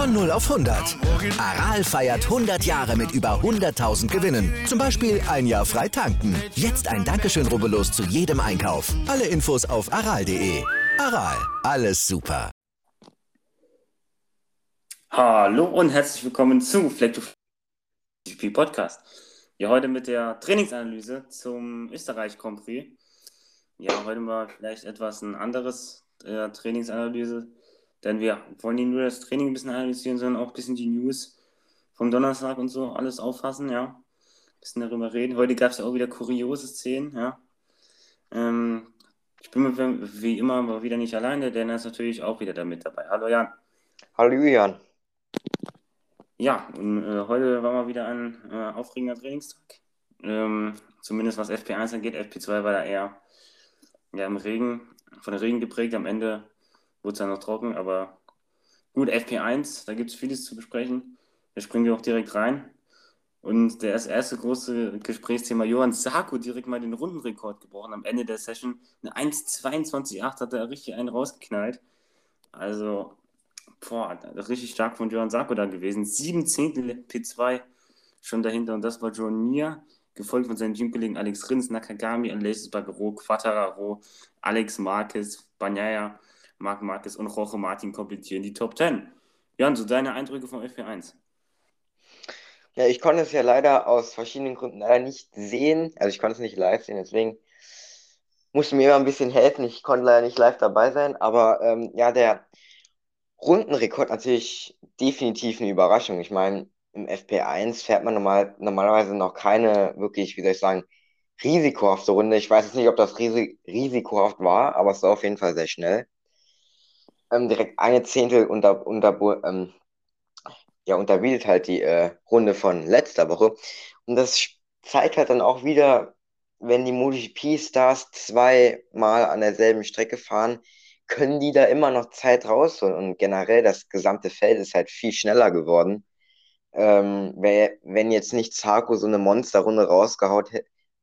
Von 0 auf 100. Aral feiert 100 Jahre mit über 100.000 Gewinnen. Zum Beispiel ein Jahr frei tanken. Jetzt ein Dankeschön, rubbellos zu jedem Einkauf. Alle Infos auf aral.de. Aral, alles super. Hallo und herzlich willkommen zu Fleck to GP Podcast. Ja, heute mit der Trainingsanalyse zum Österreich Grand Prix. Ja, heute mal vielleicht etwas ein anderes äh, Trainingsanalyse denn wir wollen nicht nur das Training ein bisschen analysieren, sondern auch ein bisschen die News vom Donnerstag und so alles auffassen, ja. Ein bisschen darüber reden. Heute gab es ja auch wieder kuriose Szenen, ja. Ähm, ich bin wie immer aber wieder nicht alleine, denn er ist natürlich auch wieder da mit dabei. Hallo Jan. Hallo Julian. Ja, und, äh, heute war mal wieder ein äh, aufregender Trainingstag. Ähm, zumindest was FP1 angeht. FP2 war da eher ja, im Regen, von der Regen geprägt. Am Ende wurde es dann noch trocken, aber gut, FP1, da gibt es vieles zu besprechen. Da springen wir auch direkt rein. Und das erste große Gesprächsthema, Johann Sarko direkt mal den Rundenrekord gebrochen. Am Ende der Session eine 1,22,8 hat er richtig einen rausgeknallt. Also, boah, richtig stark von Johann Sarko da gewesen. Sieben Zehntel P2 schon dahinter und das war John Mir, gefolgt von seinen Teamkollegen Alex Rins, Nakagami, Alexis Bagero, Quattararo, Alex Marquez, Banyaya Marc Marquez und Jorge Martin komplettieren die Top 10. Jan, so deine Eindrücke vom FP1? Ja, ich konnte es ja leider aus verschiedenen Gründen leider nicht sehen. Also ich konnte es nicht live sehen, deswegen musste mir immer ein bisschen helfen. Ich konnte leider nicht live dabei sein, aber ähm, ja, der Rundenrekord natürlich definitiv eine Überraschung. Ich meine, im FP1 fährt man normal, normalerweise noch keine wirklich, wie soll ich sagen, risikohafte Runde. Ich weiß jetzt nicht, ob das risikohaft war, aber es war auf jeden Fall sehr schnell ähm, direkt eine Zehntel unter, unter, ähm, ja, unterbietet halt die äh, Runde von letzter Woche. Und das zeigt halt dann auch wieder, wenn die MotoGP-Stars zweimal an derselben Strecke fahren, können die da immer noch Zeit rausholen. Und generell das gesamte Feld ist halt viel schneller geworden. Ähm, wär, wenn jetzt nicht Zarko so eine Monsterrunde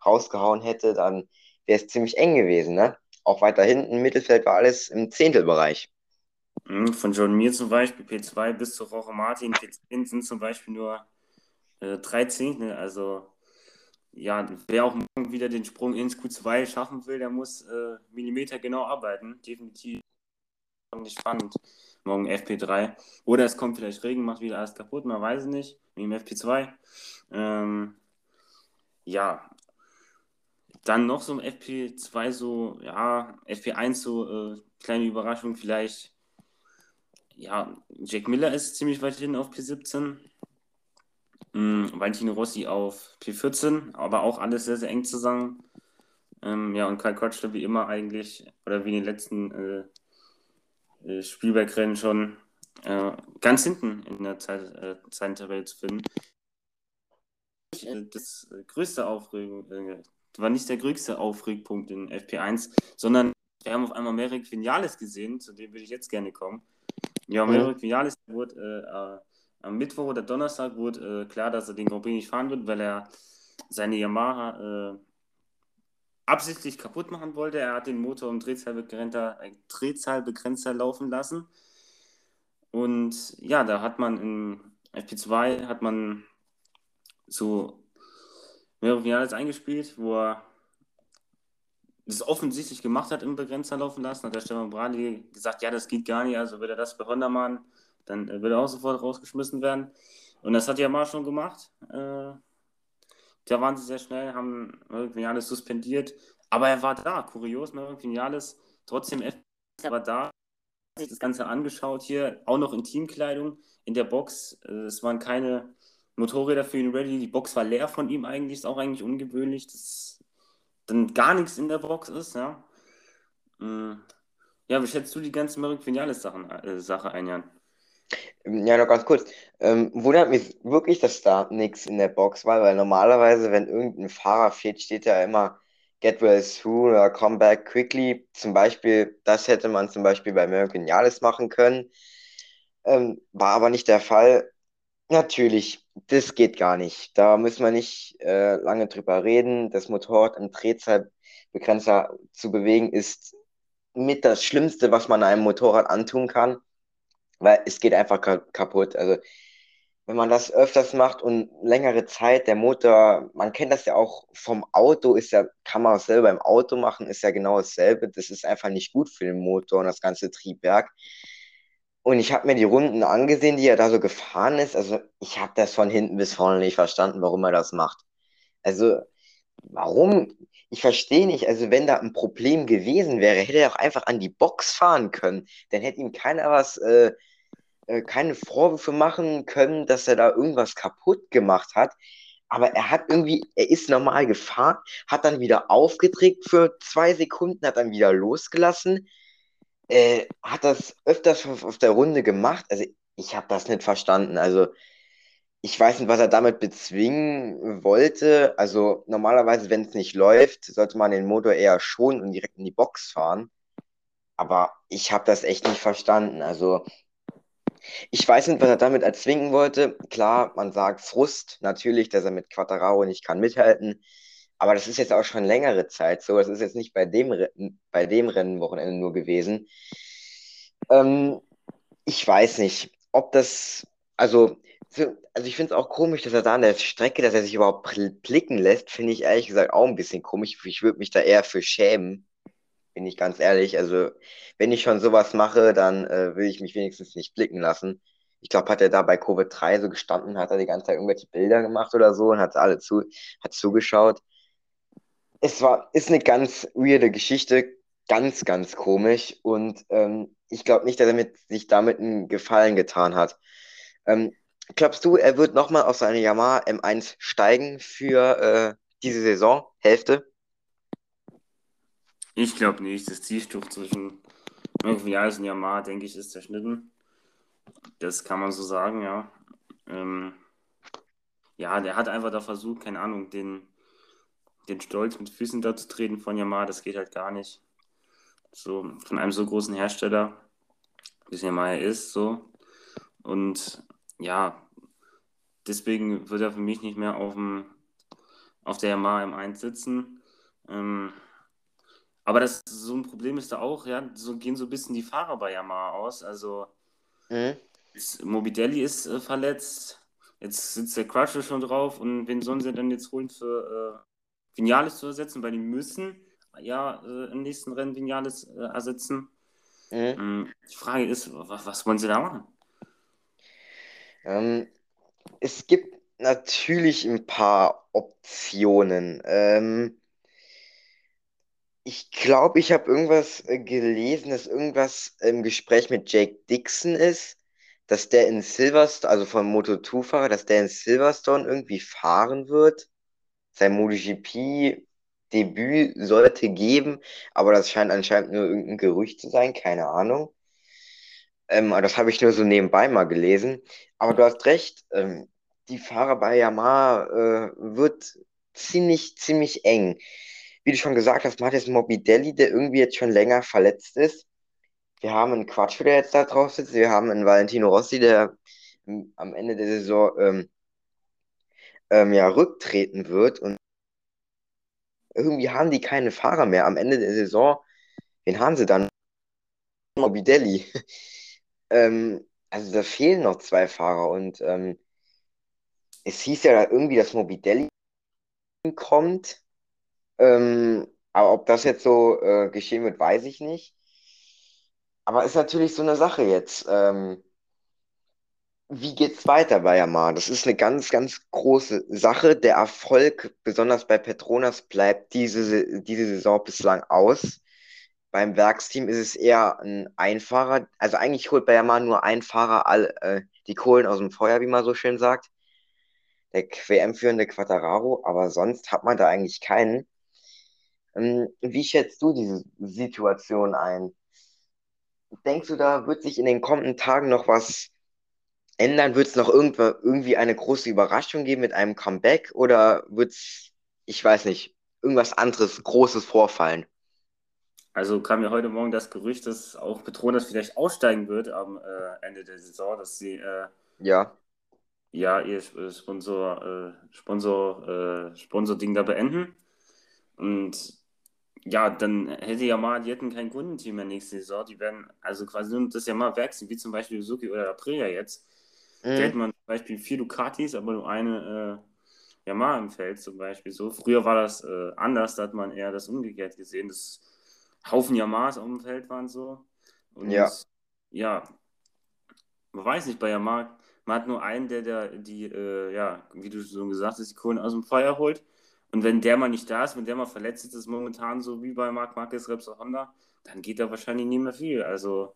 rausgehauen hätte, dann wäre es ziemlich eng gewesen. Ne? Auch weiter hinten, Mittelfeld war alles im Zehntelbereich. Hm, von John Mir zum Beispiel, P2 bis zu Roche Martin, P10 sind zum Beispiel nur äh, drei Zehntel. Also, ja, wer auch morgen wieder den Sprung ins Q2 schaffen will, der muss äh, Millimeter genau arbeiten. Definitiv nicht spannend. Morgen FP3. Oder es kommt vielleicht Regen, macht wieder alles kaputt, man weiß es nicht. Wie im FP2. Ähm, ja, dann noch so im FP2 so, ja, FP1 so äh, kleine Überraschung vielleicht ja, Jack Miller ist ziemlich weit hin auf P17. Mhm, Valentino Rossi auf P14, aber auch alles sehr, sehr eng zusammen. Ähm, ja, und Kai Kotschler wie immer eigentlich, oder wie in den letzten äh, äh, Spielbergrennen schon äh, ganz hinten in der Zeit, äh, Zeitentabelle zu finden. Äh, das größte Aufregung, äh, war nicht der größte Aufregpunkt in FP1, sondern wir haben auf einmal Merrick Vinales gesehen, zu dem würde ich jetzt gerne kommen. Ja, Maverick Vinales wurde äh, am Mittwoch oder Donnerstag wurde äh, klar, dass er den Grand Prix nicht fahren wird, weil er seine Yamaha äh, absichtlich kaputt machen wollte. Er hat den Motor um Drehzahlbegrenzer, äh, Drehzahlbegrenzer laufen lassen. Und ja, da hat man im FP2 hat man so Maverick Vinales eingespielt, wo er das offensichtlich gemacht hat, im Begrenzer laufen lassen, hat der Stefan Bradley gesagt, ja, das geht gar nicht, also wird er das bei Honda machen, dann äh, wird er auch sofort rausgeschmissen werden. Und das hat Yamaha schon gemacht. Äh, da waren sie sehr schnell, haben Vinales suspendiert, aber er war da, kurios, Vinales, trotzdem er war da, hat sich das Ganze angeschaut hier, auch noch in Teamkleidung, in der Box, äh, es waren keine Motorräder für ihn ready, die Box war leer von ihm eigentlich, ist auch eigentlich ungewöhnlich, das dann gar nichts in der Box ist, ja. Hm. Ja, wie schätzt du die ganze Merrick äh, Sache ein, Jan? Ja, noch ganz kurz. Ähm, wundert mich wirklich, dass da nichts in der Box war, weil normalerweise, wenn irgendein Fahrer fehlt, steht ja immer Get well soon oder Come back quickly. Zum Beispiel, das hätte man zum Beispiel bei Merrick Vinales machen können. Ähm, war aber nicht der Fall. Natürlich, das geht gar nicht. Da müssen wir nicht äh, lange drüber reden. Das Motorrad im Drehzahlbegrenzer zu bewegen ist mit das Schlimmste, was man einem Motorrad antun kann. weil es geht einfach kaputt. Also wenn man das öfters macht und längere Zeit, der Motor, man kennt das ja auch vom Auto, ist ja, kann man auch selber im Auto machen, ist ja genau dasselbe. Das ist einfach nicht gut für den Motor und das ganze Triebwerk. Und ich habe mir die Runden angesehen, die er da so gefahren ist. Also ich habe das von hinten bis vorne nicht verstanden, warum er das macht. Also warum? Ich verstehe nicht. Also wenn da ein Problem gewesen wäre, hätte er auch einfach an die Box fahren können. Dann hätte ihm keiner was äh, äh, keine Vorwürfe machen können, dass er da irgendwas kaputt gemacht hat. Aber er hat irgendwie, er ist normal gefahren, hat dann wieder aufgedreht für zwei Sekunden, hat dann wieder losgelassen, äh, hat das öfters auf der Runde gemacht. Also ich habe das nicht verstanden. Also ich weiß nicht, was er damit bezwingen wollte. Also normalerweise, wenn es nicht läuft, sollte man den Motor eher schonen und direkt in die Box fahren. Aber ich habe das echt nicht verstanden. Also ich weiß nicht, was er damit erzwingen wollte. Klar, man sagt Frust, natürlich, dass er mit Quattararo nicht kann mithalten. Aber das ist jetzt auch schon längere Zeit so. Das ist jetzt nicht bei dem, bei dem Rennenwochenende nur gewesen. Ähm, ich weiß nicht, ob das, also, also ich finde es auch komisch, dass er da an der Strecke, dass er sich überhaupt blicken lässt, finde ich ehrlich gesagt auch ein bisschen komisch. Ich würde mich da eher für schämen bin ich ganz ehrlich. Also, wenn ich schon sowas mache, dann äh, will ich mich wenigstens nicht blicken lassen. Ich glaube, hat er da bei Covid 3 so gestanden, hat er die ganze Zeit irgendwelche Bilder gemacht oder so und hat alle zu, hat zugeschaut. Es war, ist eine ganz weirde Geschichte, ganz, ganz komisch und ähm, ich glaube nicht, dass er mit, sich damit einen Gefallen getan hat. Ähm, glaubst du, er wird nochmal auf seine Yamaha M1 steigen für äh, diese Saison, Hälfte? Ich glaube nicht. Das Zielstuch zwischen Vinales und Yamaha, denke ich, ist zerschnitten. Das kann man so sagen, ja. Ähm, ja, der hat einfach da versucht, keine Ahnung, den, den Stolz mit Füßen da zu treten von Yamaha. Das geht halt gar nicht. So, von einem so großen Hersteller, wie es Yamaha ist, so. Und ja, deswegen wird er für mich nicht mehr auf, dem, auf der Yamaha M1 sitzen. Ähm, aber das so ein Problem ist da auch, ja, so gehen so ein bisschen die Fahrer bei Yamaha aus. Also mhm. Mobidelli ist äh, verletzt, jetzt sitzt der Crutcher schon drauf und wen sollen sie denn jetzt holen für äh, Vinales zu ersetzen? Weil die müssen ja äh, im nächsten Rennen Vinales äh, ersetzen. Mhm. Ähm, die Frage ist, was, was, wollen sie da machen? Ähm, es gibt natürlich ein paar Optionen. Ähm, ich glaube, ich habe irgendwas äh, gelesen, dass irgendwas im Gespräch mit Jake Dixon ist, dass der in Silverstone, also vom Moto2-Fahrer, dass der in Silverstone irgendwie fahren wird. Sein MotoGP-Debüt sollte geben, aber das scheint anscheinend nur irgendein Gerücht zu sein, keine Ahnung. Ähm, das habe ich nur so nebenbei mal gelesen. Aber du hast recht, ähm, die Fahrer bei Yamaha äh, wird ziemlich, ziemlich eng wie du schon gesagt hast, man hat der irgendwie jetzt schon länger verletzt ist. Wir haben einen Quatsch, der jetzt da drauf sitzt. Wir haben einen Valentino Rossi, der am Ende der Saison ähm, ähm, ja, rücktreten wird. Und irgendwie haben die keine Fahrer mehr. Am Ende der Saison, wen haben sie dann? Morbidelli. ähm, also da fehlen noch zwei Fahrer. Und ähm, es hieß ja irgendwie, dass Morbidelli kommt. Ähm, aber ob das jetzt so äh, geschehen wird, weiß ich nicht. Aber ist natürlich so eine Sache jetzt. Ähm, wie geht's weiter bei Yamaha? Das ist eine ganz, ganz große Sache. Der Erfolg, besonders bei Petronas, bleibt diese, diese Saison bislang aus. Beim Werksteam ist es eher ein Einfahrer. Also eigentlich holt bei Yamaha nur ein Fahrer all, äh, die Kohlen aus dem Feuer, wie man so schön sagt. Der WM-führende Quattararo, aber sonst hat man da eigentlich keinen. Ähm, wie schätzt du diese Situation ein? Denkst du, da wird sich in den kommenden Tagen noch was ändern? Wird es noch irgendwie eine große Überraschung geben mit einem Comeback oder wird es, ich weiß nicht, irgendwas anderes Großes vorfallen? Also kam ja heute Morgen das Gerücht, dass auch Petronas vielleicht aussteigen wird am äh, Ende der Saison, dass sie äh, ja. ja ihr Sponsor, äh, Sponsor, äh, Sponsor-Ding da beenden. Und ja, dann hätte Yamaha, die hätten kein Kundenteam mehr nächste Saison. Die werden also quasi nur das Yamaha Werksteam, wie zum Beispiel Suzuki oder Aprilia jetzt. Mhm. Da hätte man zum Beispiel vier Ducatis, aber nur eine äh, Yamaha im Feld zum Beispiel. So früher war das äh, anders, da hat man eher das umgekehrt gesehen. Das Haufen Yamahas auf dem Feld waren so. Und ja, ja man weiß nicht, bei Yamaha, man hat nur einen, der, der die, äh, ja, wie du schon gesagt hast, die Kohlen aus dem Feuer holt. Und wenn der mal nicht da ist, wenn der mal verletzt ist, ist momentan so wie bei Marc Marquez, Repsol Honda, dann geht da wahrscheinlich nie mehr viel. Also,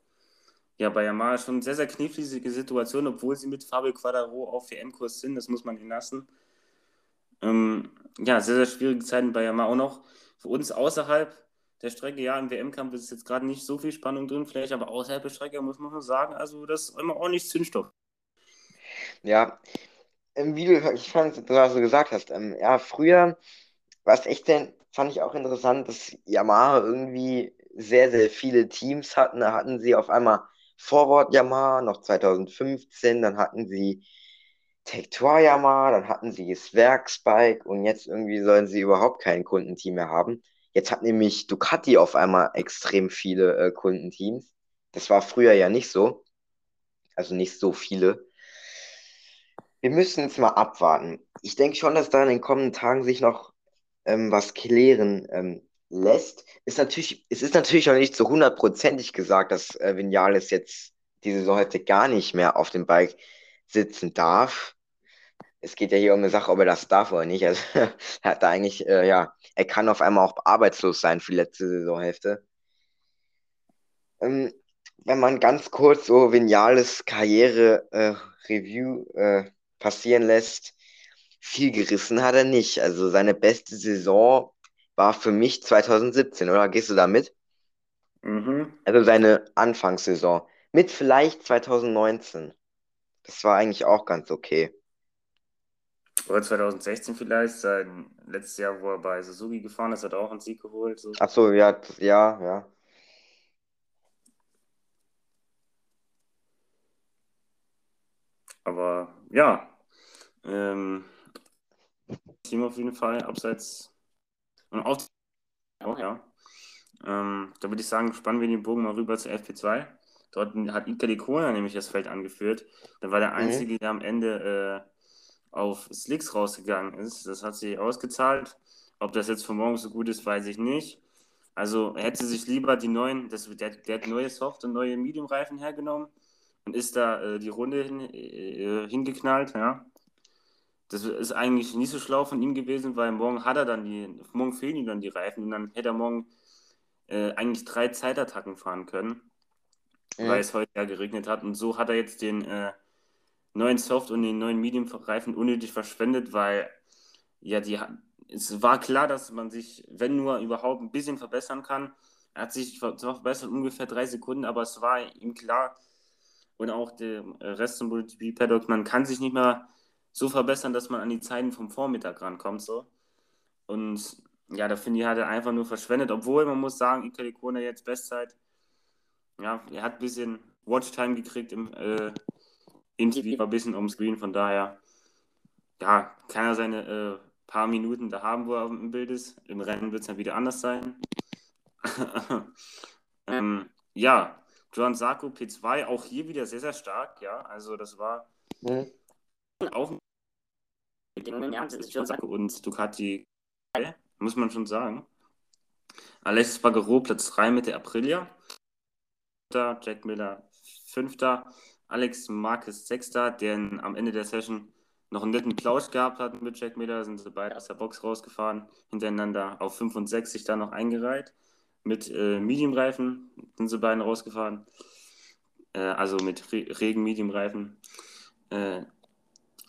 ja, bei Yamaha schon sehr, sehr knifflige Situation, obwohl sie mit Fabio Quadraro auf WM-Kurs sind, das muss man ihnen lassen. Ähm, ja, sehr, sehr schwierige Zeiten bei Yamaha auch noch. Für uns außerhalb der Strecke, ja, im WM-Kampf ist jetzt gerade nicht so viel Spannung drin, vielleicht, aber außerhalb der Strecke muss man schon sagen, also das ist immer ordentlich Zündstoff. Ja, ähm, wie du, ich fand, du so gesagt hast, ähm, ja, früher war es echt, fand ich auch interessant, dass Yamaha irgendwie sehr, sehr viele Teams hatten. Da hatten sie auf einmal Forward Yamaha, noch 2015, dann hatten sie Tectoir Yamaha, dann hatten sie Zwergspike und jetzt irgendwie sollen sie überhaupt kein Kundenteam mehr haben. Jetzt hat nämlich Ducati auf einmal extrem viele äh, Kundenteams. Das war früher ja nicht so. Also nicht so viele. Wir müssen jetzt mal abwarten. Ich denke schon, dass da in den kommenden Tagen sich noch ähm, was klären ähm, lässt. Ist natürlich, es ist natürlich noch nicht so hundertprozentig gesagt, dass äh, Vinales jetzt diese Saison heute gar nicht mehr auf dem Bike sitzen darf. Es geht ja hier um eine Sache, ob er das darf oder nicht. Also er hat da eigentlich, äh, ja, er kann auf einmal auch arbeitslos sein für die letzte Saisonhälfte. Ähm, wenn man ganz kurz so Vinales Karriere-Review äh, äh, passieren lässt, viel gerissen hat er nicht. Also seine beste Saison war für mich 2017, oder? Gehst du da mit? Mhm. Also seine Anfangssaison. Mit vielleicht 2019. Das war eigentlich auch ganz okay. Oder 2016 vielleicht, sein letztes Jahr, wo er bei Suzuki gefahren ist, hat er auch einen Sieg geholt. So. Ach so, ja, ja, ja. Aber ja, ähm, Team auf jeden Fall, abseits und auch, auch ja. Ähm, da würde ich sagen, spannen wir den Bogen mal rüber zu FP2. Dort hat Ika Licona nämlich das Feld angeführt. Da war der mhm. Einzige, mhm. der am Ende äh, auf Slicks rausgegangen ist. Das hat sich ausgezahlt. Ob das jetzt für morgen so gut ist, weiß ich nicht. Also er hätte sich lieber die neuen, das, der, der hat neue Soft- und neue Medium-Reifen hergenommen und ist da äh, die Runde hin, äh, hingeknallt, ja. Das ist eigentlich nicht so schlau von ihm gewesen, weil morgen hat er dann die, morgen fehlen ihm dann die Reifen und dann hätte er morgen äh, eigentlich drei Zeitattacken fahren können, mhm. weil es heute ja geregnet hat. Und so hat er jetzt den äh, neuen Soft und den neuen Medium-Reifen unnötig verschwendet, weil ja, die, es war klar, dass man sich, wenn nur überhaupt, ein bisschen verbessern kann. Er hat sich zwar verbessert ungefähr drei Sekunden, aber es war ihm klar, und auch der Rest zum Paddock, man kann sich nicht mehr so verbessern, dass man an die Zeiten vom Vormittag rankommt. So. Und ja, da finde ich, hat er einfach nur verschwendet, obwohl man muss sagen, Ika Kona jetzt Bestzeit. Ja, er hat ein bisschen Watchtime gekriegt im äh, Interview, war ein bisschen ums Screen, von daher, ja, kann er seine äh, paar Minuten da haben, wo er im Bild ist. Im Rennen wird es dann wieder anders sein. ähm, ja, John Sarko P2, auch hier wieder sehr, sehr stark, ja. Also das war mhm. Auch John Sarko und Ducati, muss man schon sagen. Alexis Bagaro Platz 3 mit der Aprilia. Jack Miller 5. Alex Marquez 6. der am Ende der Session noch einen netten Plausch gehabt hat mit Jack Miller, sind sie beide aus der Box rausgefahren, hintereinander auf 5 und 6 sich da noch eingereiht mit äh, Medium-Reifen sind sie beiden rausgefahren. Äh, also mit Re Regen-Medium-Reifen. Äh,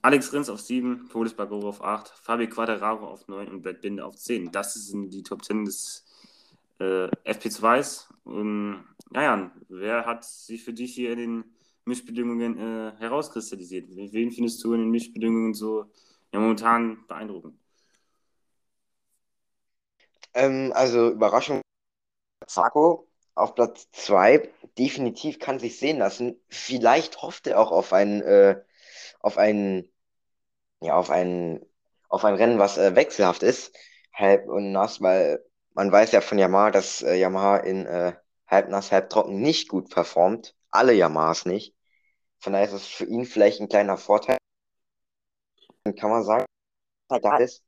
Alex Rins auf 7, Polis Bagoro auf 8, Fabi Quadraro auf 9 und Brad Binder auf 10. Das sind die Top 10 des äh, FP2s. Und naja, wer hat sich für dich hier in den Mischbedingungen äh, herauskristallisiert? Wen findest du in den Mischbedingungen so ja, momentan beeindruckend? Ähm, also Überraschung Zarco auf Platz 2 definitiv kann sich sehen lassen. Vielleicht hofft er auch auf ein, äh, auf ein, ja, auf ein, auf ein Rennen, was äh, wechselhaft ist, halb und nass, weil man weiß ja von Yamaha, dass äh, Yamaha in äh, halbnass, halbtrocken nicht gut performt. Alle Yamahas nicht. Von daher ist es für ihn vielleicht ein kleiner Vorteil. Dann kann man sagen, da ist.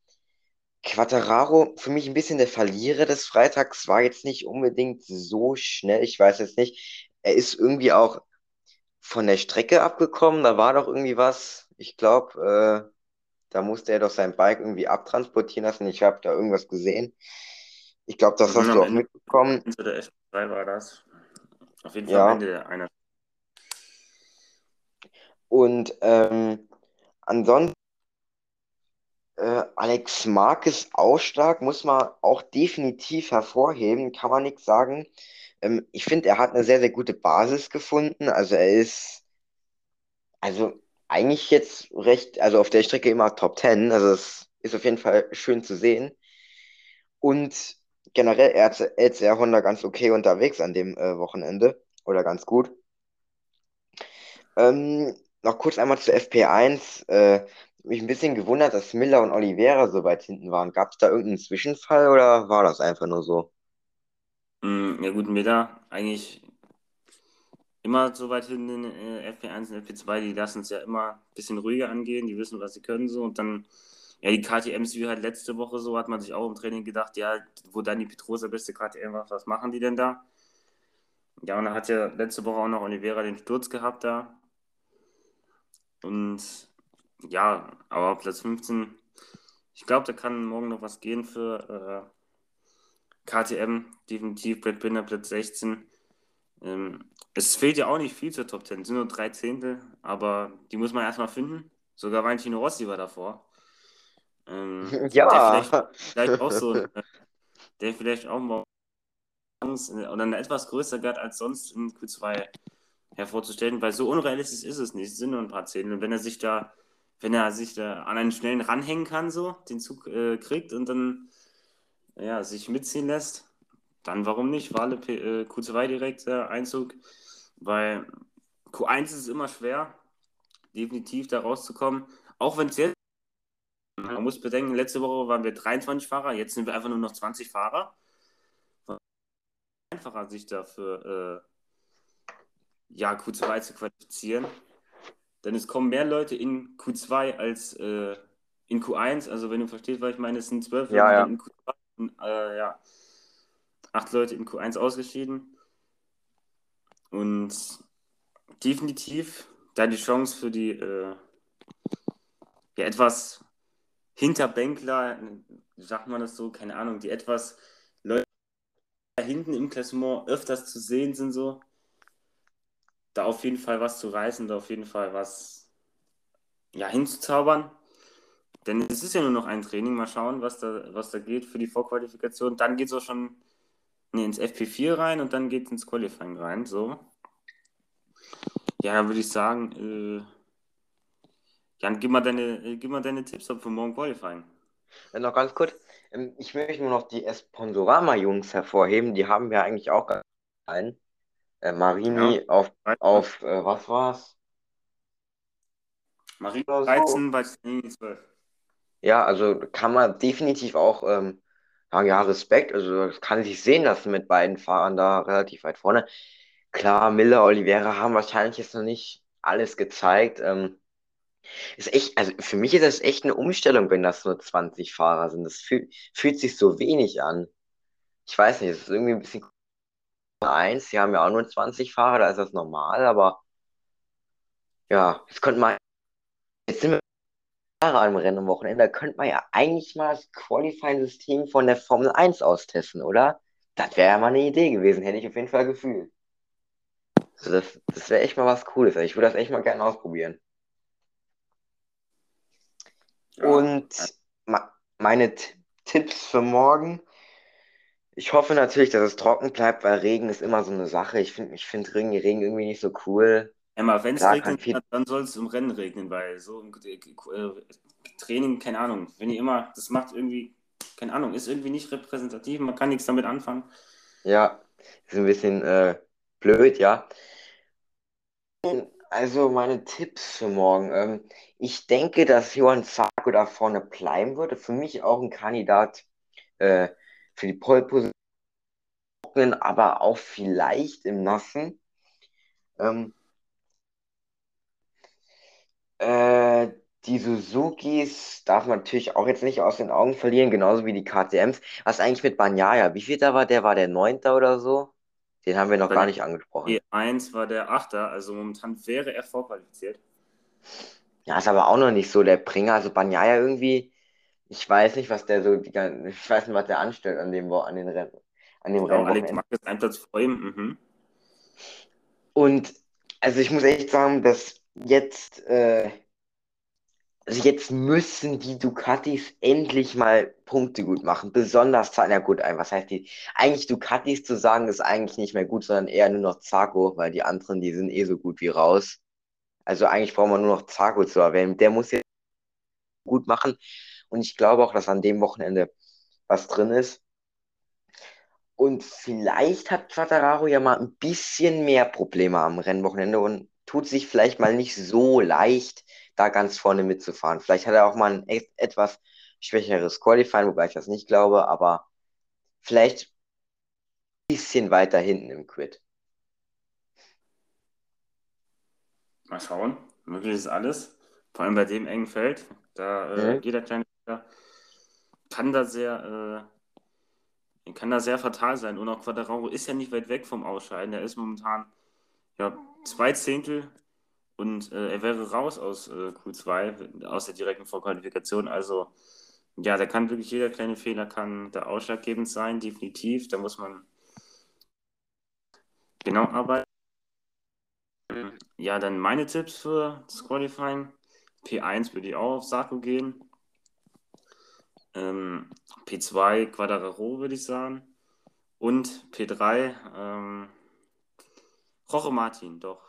Quattararo für mich ein bisschen der Verlierer des Freitags, war jetzt nicht unbedingt so schnell. Ich weiß jetzt nicht. Er ist irgendwie auch von der Strecke abgekommen. Da war doch irgendwie was. Ich glaube, äh, da musste er doch sein Bike irgendwie abtransportieren lassen. Ich habe da irgendwas gesehen. Ich glaube, das hast du auch mitbekommen. Ende der F3 war das. Auf jeden Fall ja. am Ende einer. Und ähm, ansonsten äh, Alex Marquez Ausschlag muss man auch definitiv hervorheben, kann man nichts sagen. Ähm, ich finde, er hat eine sehr, sehr gute Basis gefunden. Also er ist, also eigentlich jetzt recht, also auf der Strecke immer Top 10. Also es ist auf jeden Fall schön zu sehen. Und generell LCR Honda ganz okay unterwegs an dem äh, Wochenende. Oder ganz gut. Ähm, noch kurz einmal zu FP1. Äh, mich ein bisschen gewundert, dass Miller und Oliveira so weit hinten waren. Gab es da irgendeinen Zwischenfall oder war das einfach nur so? Mm, ja gut, Miller eigentlich immer so weit hinten in äh, FP1 und FP2, die lassen es ja immer ein bisschen ruhiger angehen, die wissen, was sie können so und dann, ja, die KTMs wie halt letzte Woche so, hat man sich auch im Training gedacht, ja, wo dann die Petrosa beste KTM war, was machen die denn da? Ja, und da hat ja letzte Woche auch noch Oliveira den Sturz gehabt da. Und ja, aber Platz 15, ich glaube, da kann morgen noch was gehen für äh, KTM, definitiv Brad Binder Platz 16. Ähm, es fehlt ja auch nicht viel zur Top 10, es sind nur drei Zehntel, aber die muss man erstmal finden. Sogar Valentino Rossi war davor. Ähm, ja. Der vielleicht, vielleicht auch so, äh, der vielleicht auch mal oder eine etwas größer Gerd als sonst in Q2 hervorzustellen, weil so unrealistisch ist es nicht. Es sind nur ein paar Zehntel. Und wenn er sich da wenn er sich da an einen schnellen ranhängen kann, so, den Zug äh, kriegt und dann ja, sich mitziehen lässt, dann warum nicht? Wale äh, Q2 direkt äh, Einzug, weil Q1 ist immer schwer, definitiv da rauszukommen, auch wenn es jetzt man muss bedenken, letzte Woche waren wir 23 Fahrer, jetzt sind wir einfach nur noch 20 Fahrer. Einfacher, sich dafür äh, ja, Q2 zu qualifizieren. Denn es kommen mehr Leute in Q2 als äh, in Q1. Also wenn du verstehst, was ich meine, es sind zwölf ja, Leute ja. in Q2 und äh, ja, acht Leute in Q1 ausgeschieden. Und definitiv da die Chance für die äh, ja, etwas Hinterbänkler, sagt man das so, keine Ahnung, die etwas Leute da hinten im Klassement öfters zu sehen sind so da auf jeden Fall was zu reißen, da auf jeden Fall was ja, hinzuzaubern. Denn es ist ja nur noch ein Training. Mal schauen, was da, was da geht für die Vorqualifikation. Dann geht es auch schon nee, ins FP4 rein und dann geht es ins Qualifying rein. So. Ja, dann würde ich sagen, äh, Jan, gib mal deine, gib mal deine Tipps ab für morgen Qualifying. Ja, noch ganz kurz. Ähm, ich möchte nur noch die Esponsorama-Jungs hervorheben. Die haben wir eigentlich auch einen. Äh, Marini ja. auf, auf äh, was war's? Marini 13 bei 12. Ja, also kann man definitiv auch ähm, sagen, ja, Respekt. Also das kann sich sehen lassen mit beiden Fahrern da relativ weit vorne. Klar, Miller, Oliveira haben wahrscheinlich jetzt noch nicht alles gezeigt. Ähm, ist echt, also für mich ist das echt eine Umstellung, wenn das nur 20 Fahrer sind. Das fühlt, fühlt sich so wenig an. Ich weiß nicht, es ist irgendwie ein bisschen 1, die haben ja auch nur 20 Fahrer, da ist das normal, aber ja, jetzt könnte man, Fahrer am Rennen am Wochenende, da könnte man ja eigentlich mal das Qualifying-System von der Formel 1 austesten, oder? Das wäre ja mal eine Idee gewesen, hätte ich auf jeden Fall gefühlt. Also das, das wäre echt mal was Cooles. Ich würde das echt mal gerne ausprobieren. Ja. Und meine T Tipps für morgen. Ich hoffe natürlich, dass es trocken bleibt, weil Regen ist immer so eine Sache. Ich finde ich find Regen, Regen irgendwie nicht so cool. Emma, wenn es regnet, viel... dann soll es im Rennen regnen, weil so im äh, Training, keine Ahnung, wenn ihr immer, das macht irgendwie, keine Ahnung, ist irgendwie nicht repräsentativ, man kann nichts damit anfangen. Ja, ist ein bisschen äh, blöd, ja. Also meine Tipps für morgen. Ähm, ich denke, dass Johann Zarko da vorne bleiben würde. Für mich auch ein Kandidat äh, für die Pole-Position, aber auch vielleicht im Nassen. Ähm, äh, die Suzukis darf man natürlich auch jetzt nicht aus den Augen verlieren, genauso wie die KTMs. Was eigentlich mit Banyaya? Wie viel da war der? War der Neunter oder so? Den haben wir noch Bei gar nicht angesprochen. E1 war der Achter, also momentan wäre er vorqualifiziert. Ja, ist aber auch noch nicht so der Bringer. Also Banyaya irgendwie, ich weiß nicht, was der so, ich weiß nicht, was der anstellt an dem, an den Rennen, an dem Genau, Alex Rennwochenende. Marquez einen Platz vor ihm. Mhm. Und also ich muss echt sagen, dass jetzt, äh, also jetzt müssen die Ducatis endlich mal Punkte gut machen. Besonders, na gut, was heißt die? Eigentlich Ducatis zu sagen, ist eigentlich nicht mehr gut, sondern eher nur noch Zarco, weil die anderen, die sind eh so gut wie raus. Also eigentlich brauchen wir nur noch Zarco zu erwähnen. Der muss jetzt gut machen. Und ich glaube auch, dass an dem Wochenende was drin ist. Und vielleicht hat Quattararo ja mal ein bisschen mehr Probleme am Rennwochenende und tut sich vielleicht mal nicht so leicht, da ganz vorne mitzufahren. Vielleicht hat er auch mal ein et etwas schwächeres Qualifying, wobei ich das nicht glaube, aber vielleicht ein bisschen weiter hinten im Quid. Mal schauen. Möglich ist alles. Vor allem bei dem engen Feld. Da äh, Mhm. jeder kleine kann da sehr, äh, kann da sehr fatal sein. Und auch Quadraro ist ja nicht weit weg vom Ausscheiden. Er ist momentan ja, zwei Zehntel und äh, er wäre raus aus äh, Q2, aus der direkten Vorqualifikation. Also ja, da kann wirklich jeder kleine Fehler kann da ausschlaggebend sein, definitiv. Da muss man genau arbeiten. Ja, dann meine Tipps für das Qualifying. P1 würde ich auch auf Sarko gehen. Ähm, P2 Quadraro würde ich sagen. Und P3 ähm, Roche Martin, doch.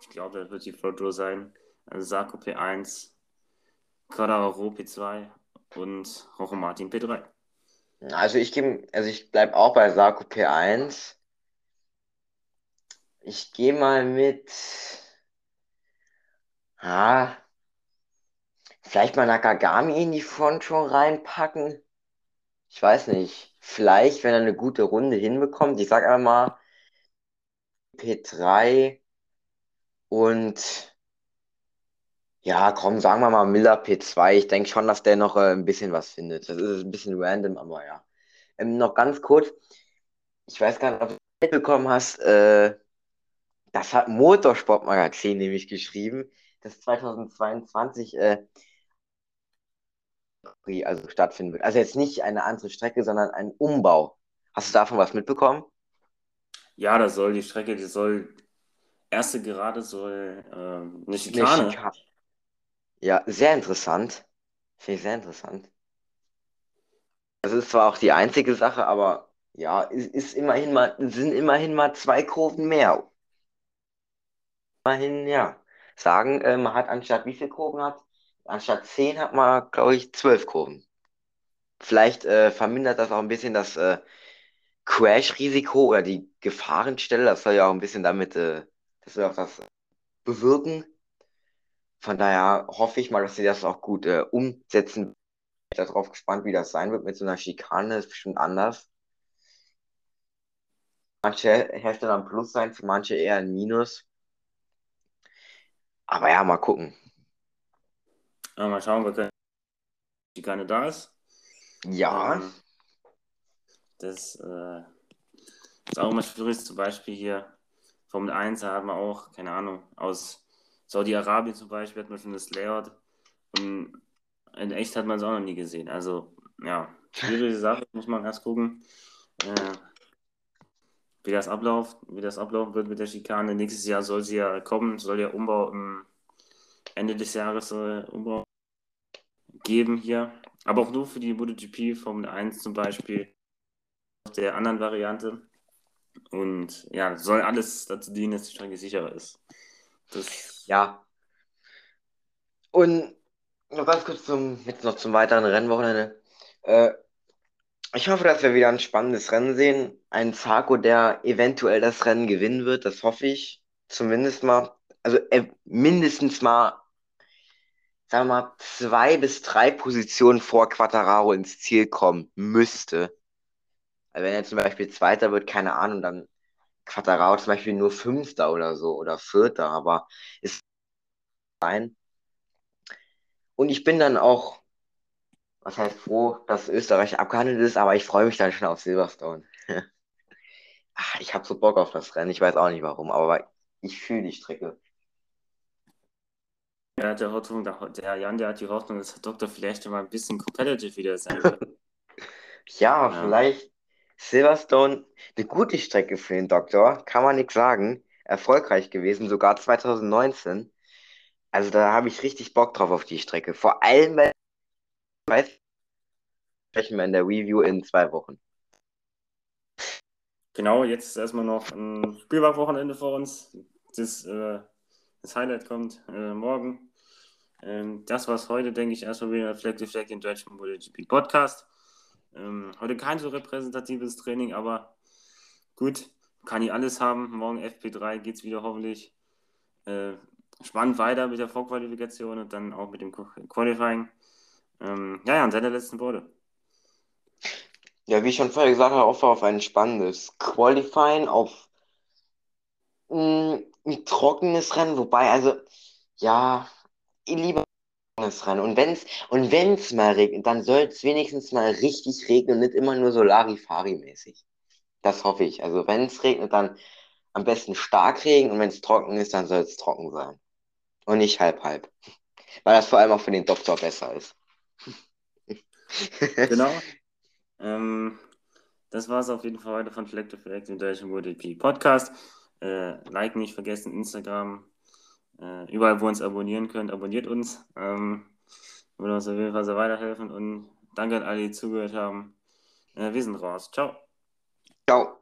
Ich glaube, das wird die Floor sein. Also Sarko P1, Quadraro P2 und Roche Martin P3. Also ich gebe, also ich bleibe auch bei Sarko P1. Ich gehe mal mit, ah, vielleicht mal Nakagami in die Front schon reinpacken. Ich weiß nicht. Vielleicht, wenn er eine gute Runde hinbekommt. Ich sag einfach mal P3 und ja, komm, sagen wir mal Miller P2. Ich denke schon, dass der noch äh, ein bisschen was findet. Das ist ein bisschen random, aber ja. Ähm, noch ganz kurz. Ich weiß gar nicht, ob du mitbekommen hast. Äh, das hat Motorsportmagazin nämlich geschrieben, dass 2022 äh, also stattfinden wird. Also jetzt nicht eine andere Strecke, sondern ein Umbau. Hast du davon was mitbekommen? Ja, da soll die Strecke, die soll, erste Gerade soll äh, Eine Schikane. Schikane. Ja, sehr interessant. Finde ich sehr interessant. Das ist zwar auch die einzige Sache, aber ja, ist, ist immerhin mal, sind immerhin mal zwei Kurven mehr. Immerhin, ja. Sagen, äh, man hat anstatt wie viele Kurven hat? Anstatt zehn hat man, glaube ich, zwölf Kurven. Vielleicht äh, vermindert das auch ein bisschen das äh, Crash-Risiko oder die Gefahrenstelle. Das soll ja auch ein bisschen damit, äh, das soll auch das bewirken. Von daher hoffe ich mal, dass sie das auch gut äh, umsetzen. Ich bin darauf gespannt, wie das sein wird mit so einer Schikane. Ist bestimmt anders. Manche Hersteller ein Plus sein, für manche eher ein Minus. Aber ja, mal gucken. Ja, mal schauen, ob die Schikane da ist. Ja, Ähm, das äh, ist auch immer schwierig. Zum Beispiel hier Formel 1, da hat man auch, keine Ahnung, aus Saudi-Arabien zum Beispiel hat man schon das Layout und in echt hat man es auch noch nie gesehen. Also, ja, schwierige Sache, muss man erst gucken, äh, wie das abläuft, wie das ablaufen wird mit der Schikane. Nächstes Jahr soll sie ja kommen, soll ja Umbau im Ende des Jahres soll Umbau geben hier. Aber auch nur für die MotoGP Formel 1 zum Beispiel, der anderen Variante. Und ja, soll alles dazu dienen, dass die Strecke sicherer ist. Das, ja. Und noch ganz kurz zum, jetzt noch zum weiteren Rennwochenende. Äh, ich hoffe, dass wir wieder ein spannendes Rennen sehen. Ein Zarco, der eventuell das Rennen gewinnen wird, das hoffe ich. Zumindest mal, also äh, mindestens mal, sagen wir mal, zwei bis drei Positionen vor Quattararo ins Ziel kommen müsste. Also wenn er zum Beispiel Zweiter wird, keine Ahnung, dann Quattarao zum Beispiel nur Fünfter oder so oder Vierter, aber ist ein. Und ich bin dann auch, was heißt froh, dass Österreich abgehandelt ist, aber ich freue mich dann schon auf Silverstone. Ach, ich habe so Bock auf das Rennen, ich weiß auch nicht warum, aber ich fühle die Strecke. Hat der Hoffnung, der Jan, der hat die Hoffnung, dass der Doktor vielleicht mal ein bisschen competitive wieder sein wird. ja, ja, vielleicht Silverstone, eine gute Strecke für den Doktor, kann man nichts sagen. Erfolgreich gewesen, sogar 2019. Also da habe ich richtig Bock drauf auf die Strecke. Vor allem, weil weiß, sprechen wir in der Review in zwei Wochen. Genau, jetzt ist erstmal noch ein Spielwagenwochenende vor uns. Das, äh, das Highlight kommt äh, morgen. Ähm, das war's heute, denke ich, erstmal wieder Fleck to Fleck in Deutschland MotoGP Podcast. Ähm, heute kein so repräsentatives Training, aber gut, kann ich alles haben. Morgen FP3 geht es wieder hoffentlich äh, spannend weiter mit der Vorqualifikation und dann auch mit dem Qualifying. Ähm, ja, ja, und seine letzten Worte. Ja, wie ich schon vorher gesagt habe, auch auf ein spannendes Qualifying, auf mh, ein trockenes Rennen, wobei, also, ja, ich das Rennen. Und wenn es und wenn's mal regnet, dann soll es wenigstens mal richtig regnen und nicht immer nur so Larifari-mäßig. Das hoffe ich. Also wenn es regnet, dann am besten Starkregen und wenn es trocken ist, dann soll es trocken sein. Und nicht halb halb. Weil das vor allem auch für den Doktor besser ist. genau. Ähm, das war es auf jeden Fall heute von Fleck to Fleck, dem deutschen MotoGP Podcast. Äh, like nicht vergessen, Instagram, äh, überall, wo ihr uns abonnieren könnt, abonniert uns. Ähm, würde uns auf jeden Fall sehr weiterhelfen und danke an alle, die zugehört haben. Äh, wir sind raus. Ciao. Ciao.